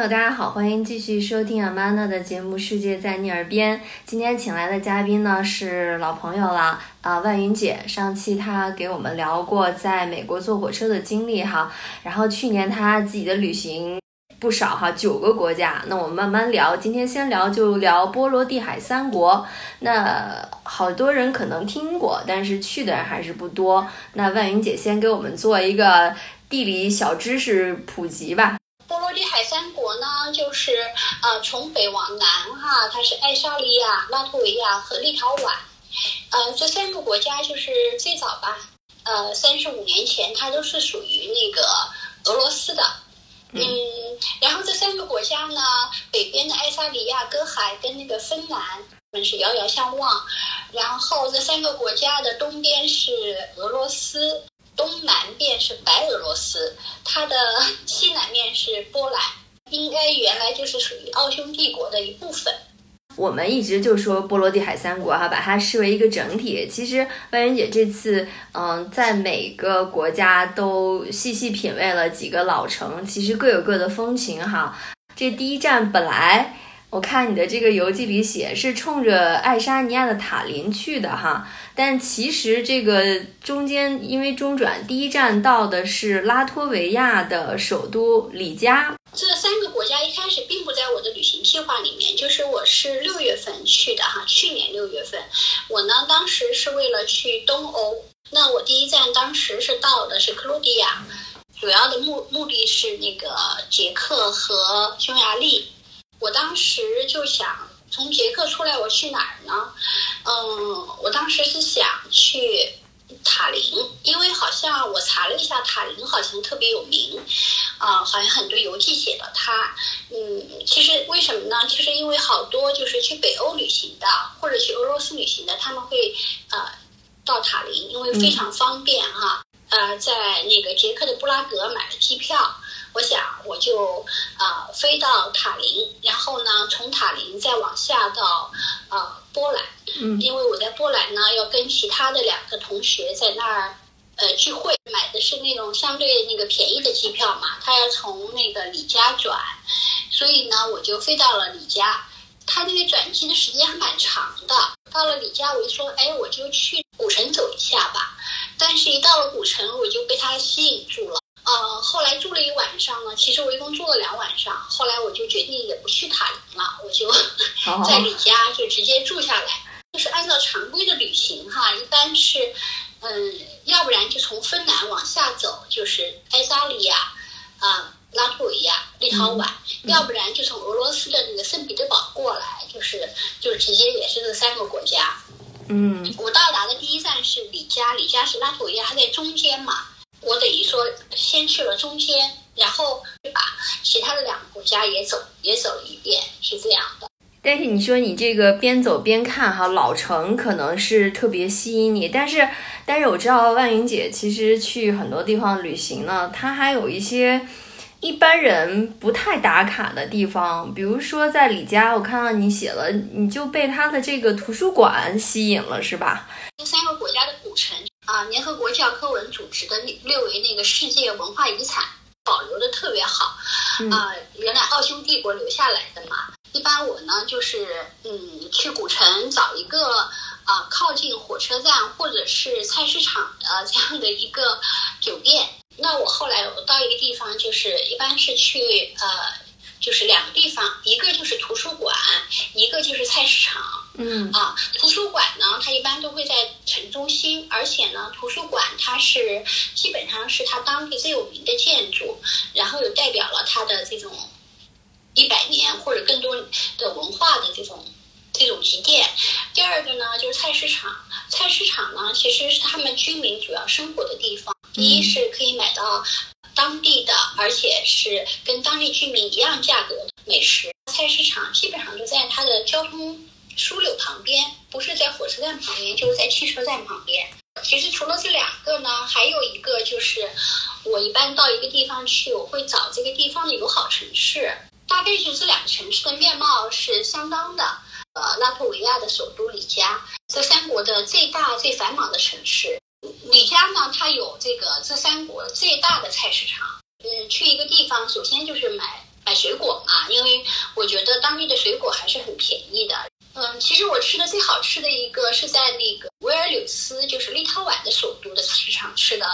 友，大家好，欢迎继续收听阿玛娜的节目《世界在你耳边》。今天请来的嘉宾呢是老朋友了啊，万云姐。上期她给我们聊过在美国坐火车的经历哈，然后去年她自己的旅行不少哈，九个国家。那我们慢慢聊，今天先聊就聊波罗的海三国。那好多人可能听过，但是去的人还是不多。那万云姐先给我们做一个地理小知识普及吧。波罗的海三国呢，就是呃从北往南哈，它是爱沙尼亚、拉脱维亚和立陶宛，呃这三个国家就是最早吧，呃三十五年前它都是属于那个俄罗斯的，嗯，然后这三个国家呢，北边的爱沙尼亚隔海跟那个芬兰们是遥遥相望，然后这三个国家的东边是俄罗斯。东南边是白俄罗斯，它的西南面是波兰，应该原来就是属于奥匈帝国的一部分。我们一直就说波罗的海三国哈，把它视为一个整体。其实万云姐这次嗯，在每个国家都细细品味了几个老城，其实各有各的风情哈。这第一站本来。我看你的这个游记里写是冲着爱沙尼亚的塔林去的哈，但其实这个中间因为中转，第一站到的是拉脱维亚的首都里加。这三个国家一开始并不在我的旅行计划里面，就是我是六月份去的哈，去年六月份，我呢当时是为了去东欧，那我第一站当时是到的是克罗地亚，主要的目目的是那个捷克和匈牙利。我当时就想从捷克出来，我去哪儿呢？嗯，我当时是想去塔林，因为好像我查了一下，塔林好像特别有名，啊，好像很多游记写了它。嗯，其实为什么呢？其实因为好多就是去北欧旅行的或者去俄罗斯旅行的，他们会呃到塔林，因为非常方便哈。呃，在那个捷克的布拉格买了机票。我想，我就啊飞到塔林，然后呢，从塔林再往下到呃波兰，嗯，因为我在波兰呢要跟其他的两个同学在那儿呃聚会，买的是那种相对那个便宜的机票嘛，他要从那个李家转，所以呢，我就飞到了李家，他那个转机的时间还蛮长的。到了李家，我就说，哎，我就去古城走一下吧，但是一到了古城，我就被他吸引住了。呃，后来住了一晚上呢，其实我一共住了两晚上。后来我就决定也不去塔林了，我就 在李家就直接住下来。就是按照常规的旅行哈，一般是，嗯，要不然就从芬兰往下走，就是爱沙尼亚、啊拉脱维亚、立陶宛；要不然就从俄罗斯的那个圣彼得堡过来，就是就是直接也是这三个国家。嗯，我到达的第一站是李家，李家是拉脱维亚，它在中间嘛。我等于说先去了中间，然后把其他的两个国家也走也走了一遍，是这样的。但是你说你这个边走边看哈，老城可能是特别吸引你，但是但是我知道万云姐其实去很多地方旅行呢，她还有一些一般人不太打卡的地方，比如说在李家，我看到你写了，你就被他的这个图书馆吸引了，是吧？这三个国家的古城。啊，联合国教科文组织的列为那个世界文化遗产，保留的特别好。啊，原来奥匈帝国留下来的嘛。一般我呢就是嗯去古城找一个啊靠近火车站或者是菜市场的这样的一个酒店。那我后来我到一个地方，就是一般是去呃。就是两个地方，一个就是图书馆，一个就是菜市场。嗯啊，图图书馆呢，它一般都会在城中心，而且呢，图书馆它是基本上是它当地最有名的建筑，然后有代表了它的这种一百年或者更多的文化的这种这种积淀。第二个呢，就是菜市场，菜市场呢其实是他们居民主要生活的地方，第一是可以买到。当地的，而且是跟当地居民一样价格的美食菜市场，基本上都在它的交通枢纽旁边，不是在火车站旁边，就是在汽车站旁边。其实除了这两个呢，还有一个就是，我一般到一个地方去，我会找这个地方的友好城市，大概就这两个城市的面貌是相当的。呃，拉脱维亚的首都里加，这三国的最大最繁忙的城市。里加呢，它有这个这三国最大的菜市场。嗯，去一个地方，首先就是买买水果嘛，因为我觉得当地的水果还是很便宜的。嗯，其实我吃的最好吃的一个是在那个维尔纽斯，就是立陶宛的首都的市场吃的。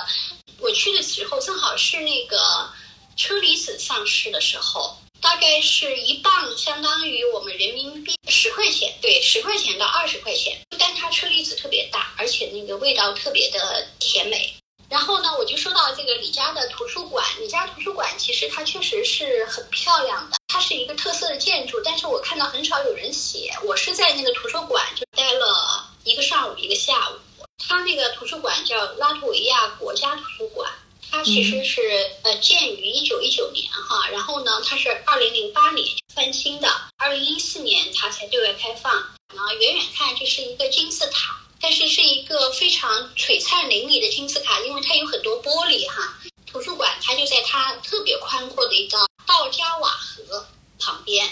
我去的时候正好是那个车厘子上市的时候，大概是一磅相当于我们人民币十块钱，对，十块钱到二十块钱。但它车厘子特别大，而且那个味道特别的甜美。然后呢，我就说到这个李家的图书馆。李家图书馆其实它确实是很漂亮的，它是一个特色的建筑。但是我看到很少有人写。我是在那个图书馆就待了一个上午一个下午。它那个图书馆叫拉脱维亚国家图书馆，它其实是呃建于一九一九年哈，然后呢它是二零零八年翻新的，二零一四年它才对外开放。然后，远远看这是一个金字塔。但是是一个非常璀璨淋漓的金字塔，因为它有很多玻璃哈。图书馆它就在它特别宽阔的一个奥加瓦河旁边，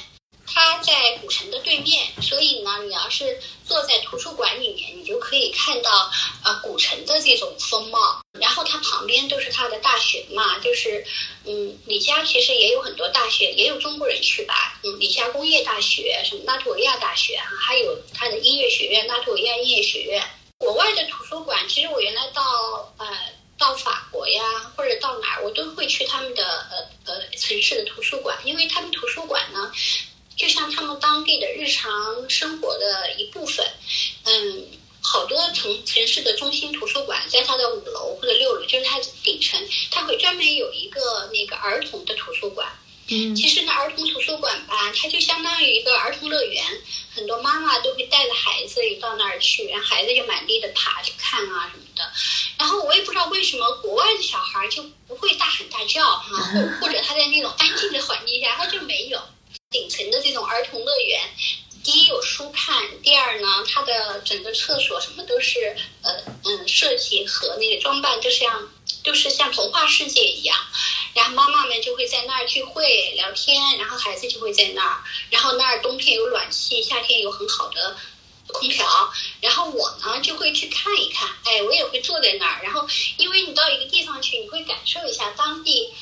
它在古城的对面，所以呢，你要是坐在图书馆里面，你就可以看到呃古城的这种风貌。然后它旁边都是它的大学嘛，就是嗯，李家其实也有很多大学，也有中国人去吧，嗯，李家工业大学，什么拉脱维亚大学哈，还有它的音乐学院，拉脱维亚音乐学院。国外的图书馆，其实我原来到呃到法国呀，或者到哪儿，我都会去他们的呃呃城市的图书馆，因为他们图书馆呢，就像他们当地的日常生活的一部分，嗯。好多城城市的中心图书馆，在它的五楼或者六楼，就是它顶层，它会专门有一个那个儿童的图书馆。嗯，其实呢儿童图书馆吧，它就相当于一个儿童乐园，很多妈妈都会带着孩子到那儿去，然后孩子就满地的爬去看啊什么的。然后我也不知道为什么国外的小孩就不会大喊大叫哈，或 或者他在那种安静的环境下他就没有顶层的这种儿童乐园。第一有书看，第二呢，它的整个厕所什么都是呃嗯设计和那个装扮都像都是像童话世界一样，然后妈妈们就会在那儿聚会聊天，然后孩子就会在那儿，然后那儿冬天有暖气，夏天有很好的空调，然后我呢就会去看一看，哎，我也会坐在那儿，然后因为你到一个地方去，你会感受一下当地。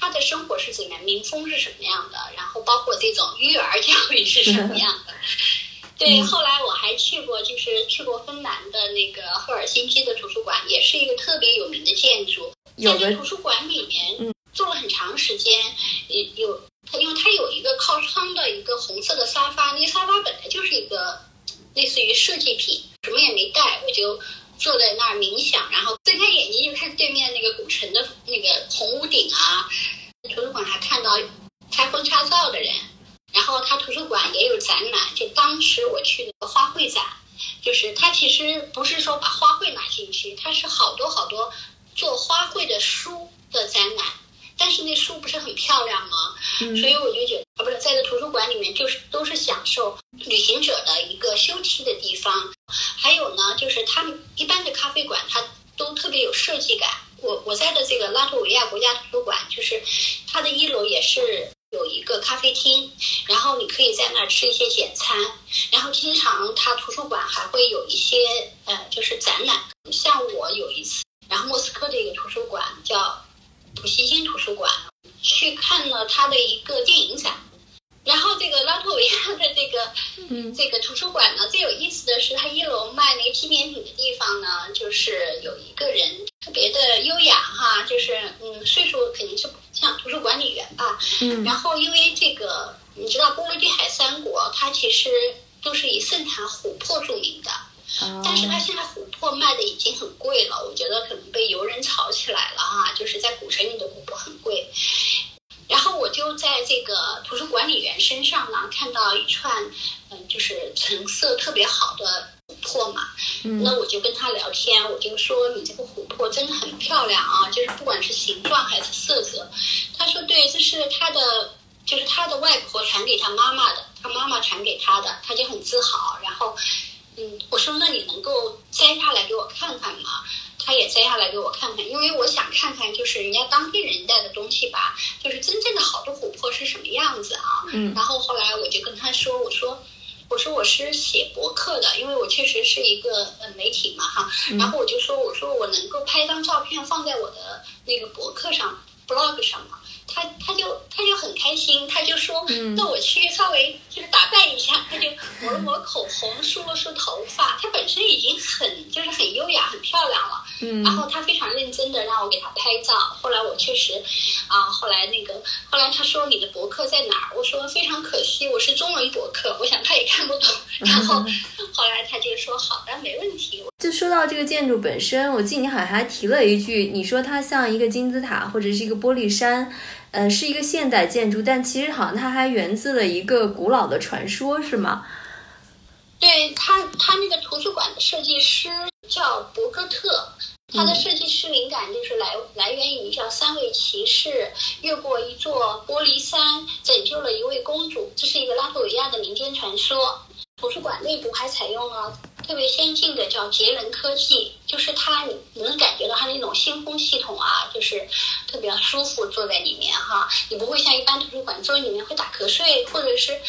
他的生活是怎样，民风是什么样的，然后包括这种育儿教育是什么样的。对，后来我还去过，就是去过芬兰的那个赫尔辛基的图书馆，也是一个特别有名的建筑。在这图书馆里面坐了很长时间，有它，因为它有一个靠窗的一个红色的沙发，那个沙发本来就是一个类似于设计品，什么也没带，我就。坐在那儿冥想，然后睁开眼睛就看对面那个古城的那个红屋顶啊。图书馆还看到拆婚插灶的人，然后他图书馆也有展览，就当时我去那个花卉展，就是他其实不是说把花卉拿进去，他是好多好多做花卉的书的展览。但是那书不是很漂亮吗？所以我就觉得，啊，不是在这图书馆里面，就是都是享受旅行者的一个休憩的地方。还有呢，就是他们一般的咖啡馆，它都特别有设计感。我我在的这个拉脱维亚国家图书馆，就是它的一楼也是有一个咖啡厅，然后你可以在那儿吃一些简餐。然后经常它图书馆还会有一些呃，就是展览。像我有一次，然后莫斯科的一个图书馆叫。普希金图书馆去看了他的一个电影展，然后这个拉脱维亚的这个嗯。这个图书馆呢，最有意思的是，它一楼卖那个纪念品的地方呢，就是有一个人特别的优雅哈，就是嗯岁数肯定是像图书管理员吧，嗯，然后因为这个你知道波罗的海三国，它其实都是以盛产琥珀著名的。但是它现在琥珀卖的已经很贵了，我觉得可能被游人炒起来了哈，就是在古城里的琥珀很贵。然后我就在这个图书管理员身上呢，看到一串，嗯，就是成色特别好的琥珀嘛。那我就跟他聊天，我就说你这个琥珀真的很漂亮啊，就是不管是形状还是色泽。他说对，这是他的，就是他的外婆传给他妈妈的，他妈妈传给他的，他就很自豪。然后。嗯，我说那你能够摘下来给我看看吗？他也摘下来给我看看，因为我想看看就是人家当地人带的东西吧，就是真正的好的琥珀是什么样子啊？嗯。然后后来我就跟他说，我说，我说我是写博客的，因为我确实是一个呃媒体嘛哈。然后我就说，我说我能够拍张照片放在我的那个博客上 blog 上吗？他他就他就很开心，他就说，嗯那我去稍微就是打扮一下，他就抹了抹口红，梳了梳头发。他本身已经很就是很优雅、很漂亮了，嗯然后他非常认真的让我给他拍照。后来我确实，啊，后来那个后来他说你的博客在哪儿？我说非常可惜，我是中文博客，我想他也看不懂。然后后来他就说好的，没问题。就说到这个建筑本身，我记得你好像还提了一句，你说它像一个金字塔或者是一个玻璃山，呃，是一个现代建筑，但其实好像它还源自了一个古老的传说，是吗？对他，他那个图书馆的设计师叫博格特，他的设计师灵感就是来来源于叫三位骑士越过一座玻璃山，拯救了一位公主，这是一个拉脱维亚的民间传说。图书馆内部还采用了特别先进的叫节能科技，就是它你能感觉到它那种新风系统啊，就是特别舒服，坐在里面哈，你不会像一般图书馆坐里面会打瞌睡，或者是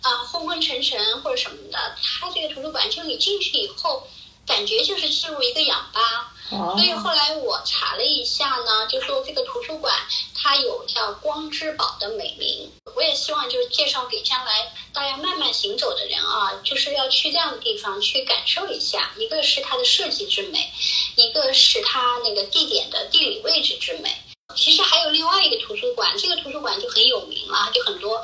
啊、昏昏沉沉或者什么的。它这个图书馆就你进去以后，感觉就是进入一个氧吧。哦所以后来我查了一下呢，就说这个图书馆它有叫光之堡的美名。我也希望就是介绍给将来大家慢慢行走的人啊，就是要去这样的地方去感受一下。一个是它的设计之美，一个是它那个地点的地理位置之美。其实还有另外一个图书馆，这个图书馆就很有名了，就很多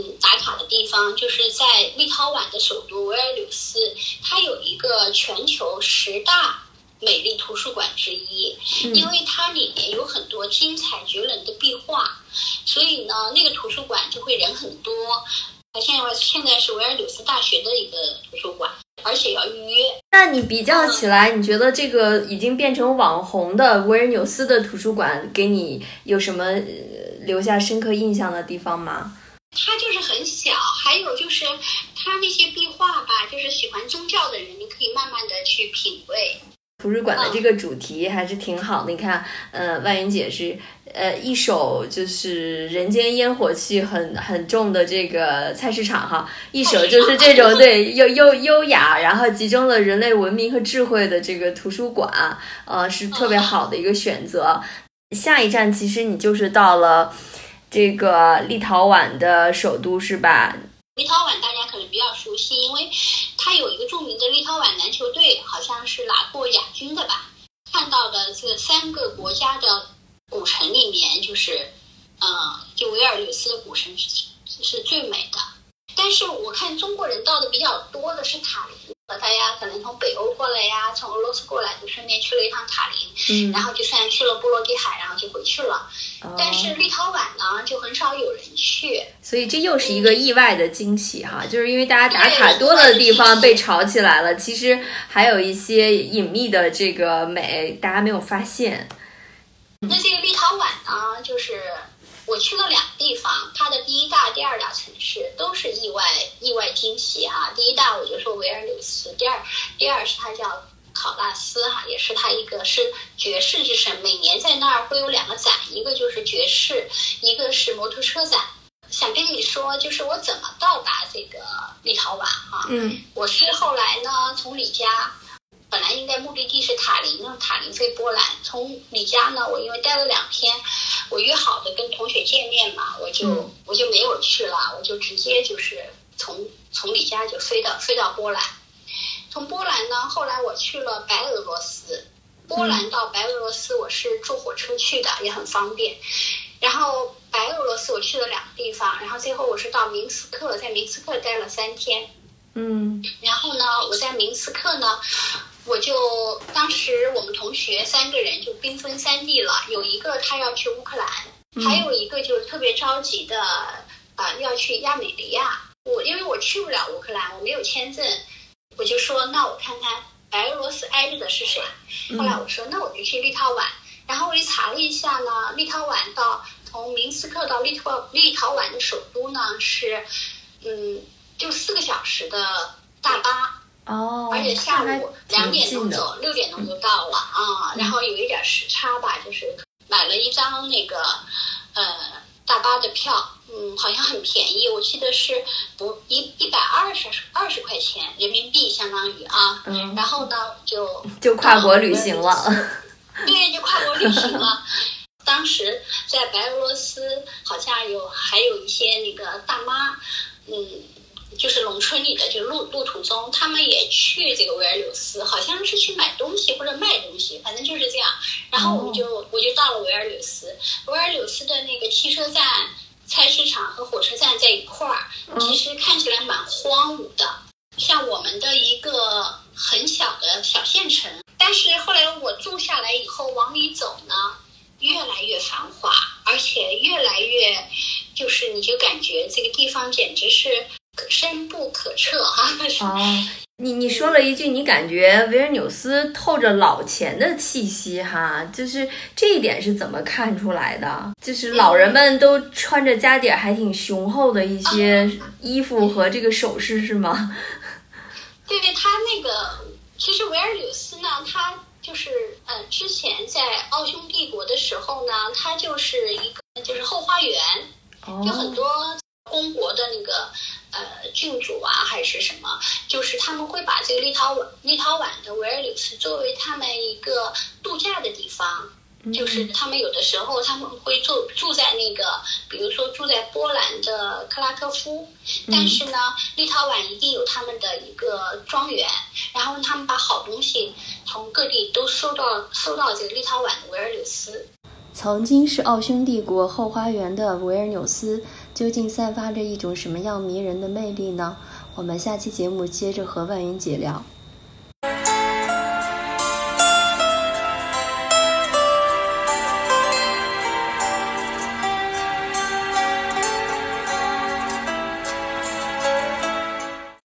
嗯打卡的地方，就是在立陶宛的首都维尔纽斯，它有一个全球十大美丽图书馆之一，因为它里面有很多精彩绝伦的壁画，所以呢，那个图书馆就会人很多。它现在现在是维尔纽斯大学的一个图书馆，而且要预约。那你比较起来，你觉得这个已经变成网红的维尔纽斯的图书馆，给你有什么呃留下深刻印象的地方吗？它就是很小，还有就是它那些壁画吧，就是喜欢宗教的人，你可以慢慢的去品味。图书馆的这个主题还是挺好的。你看，呃，万云姐是呃一手就是人间烟火气很很重的这个菜市场哈，一手就是这种对优优优雅，然后集中了人类文明和智慧的这个图书馆，呃，是特别好的一个选择。下一站其实你就是到了这个立陶宛的首都是吧？立陶宛大家可能比较熟悉，因为它有一个著名的立陶宛篮球队，好像是拿过亚军的吧。看到的这三个国家的古城里面，就是，嗯、就维尔纽斯的古城是是最美的。但是我看中国人到的比较多的是塔林，大家可能从北欧过来呀，从俄罗斯过来，就顺便去了一趟塔林，嗯然后就算去了波罗的海，然后就回去了。哦但是立陶宛呢，就很少有人去。所以这又是一个意外的惊喜哈，就是因为大家打卡多了的地方被炒起来了，其实还有一些隐秘的这个美，大家没有发现。那这个立陶宛呢，就是我去了两个地方，它的第一大、第二大城市都是意外意外惊喜哈。第一大我就说维尔纽斯，第二第二是它叫考纳斯哈，也是他一个是爵士之神，每年在那儿会有两个展，一个就是爵士，一个是摩托车展。想跟你说，就是我怎么到达这个立陶宛哈？嗯我是后来呢，从李家，本来应该目的地是塔林，让塔林飞波兰。从李家呢，我因为待了两天，我约好的跟同学见面嘛，我就、嗯我就没有去了，我就直接就是从从李家就飞到飞到波兰。从波兰呢，后来我去了白俄罗斯。波兰到白俄罗斯，我是坐火车去的，也很方便。然后白俄罗斯我去了两个地方，然后最后我是到明斯克，在明斯克待了三天。嗯然后呢，我在明斯克呢，我就当时我们同学三个人就兵分三地了，有一个他要去乌克兰，还有一个就是特别着急的啊、要去亚美尼亚。我因为我去不了乌克兰，我没有签证，我就说那我看看白俄罗斯挨着的是谁。后来我说那我就去立陶宛，然后我一查了一下呢，立陶宛到从明斯克到立陶立陶宛的首都呢是，嗯，就四个小时的大巴。哦，而且下午两点。钟走，六点钟就到了啊、然后有一点时差吧，就是买了一张那个呃大巴的票，嗯，好像很便宜，我记得是不一一百二十二十块钱人民币，相当于啊。嗯然后呢，就就跨国旅行了。对，就跨国旅行了。当时在白俄罗斯好像有还有一些那个大妈，嗯，就是农村里的就路路途中，他们也去这个维尔纽斯，好像是去买东西或者卖东西，反正就是这样。然后我们就我就到了维尔纽斯，维尔纽斯的那个汽车站、菜市场和火车站在一块儿，其实看起来蛮荒芜的，像我们的一个很小的小县城。但是后来我住下来以后，往里走呢。越来越繁华，而且越来越，就是你就感觉这个地方简直是深不可测哈。哦，你你说了一句，你感觉维尔纽斯透着老钱的气息哈，就是这一点是怎么看出来的？就是老人们都穿着家底儿还挺雄厚的一些衣服和这个首饰是吗？对 对，他那个其实维尔纽斯呢，他。就是，呃，之前在奥匈帝国的时候呢，他就是一个就是后花园，就很多公国的那个呃郡主啊，还是什么，就是他们会把这个立陶宛立陶宛的维尔纽斯作为他们一个度假的地方。就是他们有的时候他们会住住在那个，比如说住在波兰的克拉科夫，但是呢，立陶宛一定有他们的一个庄园，然后他们把好东西从各地都收到收到这个立陶宛的维尔纽斯。曾经是奥匈帝国后花园的维尔纽斯，究竟散发着一种什么样迷人的魅力呢？我们下期节目接着和万云姐聊。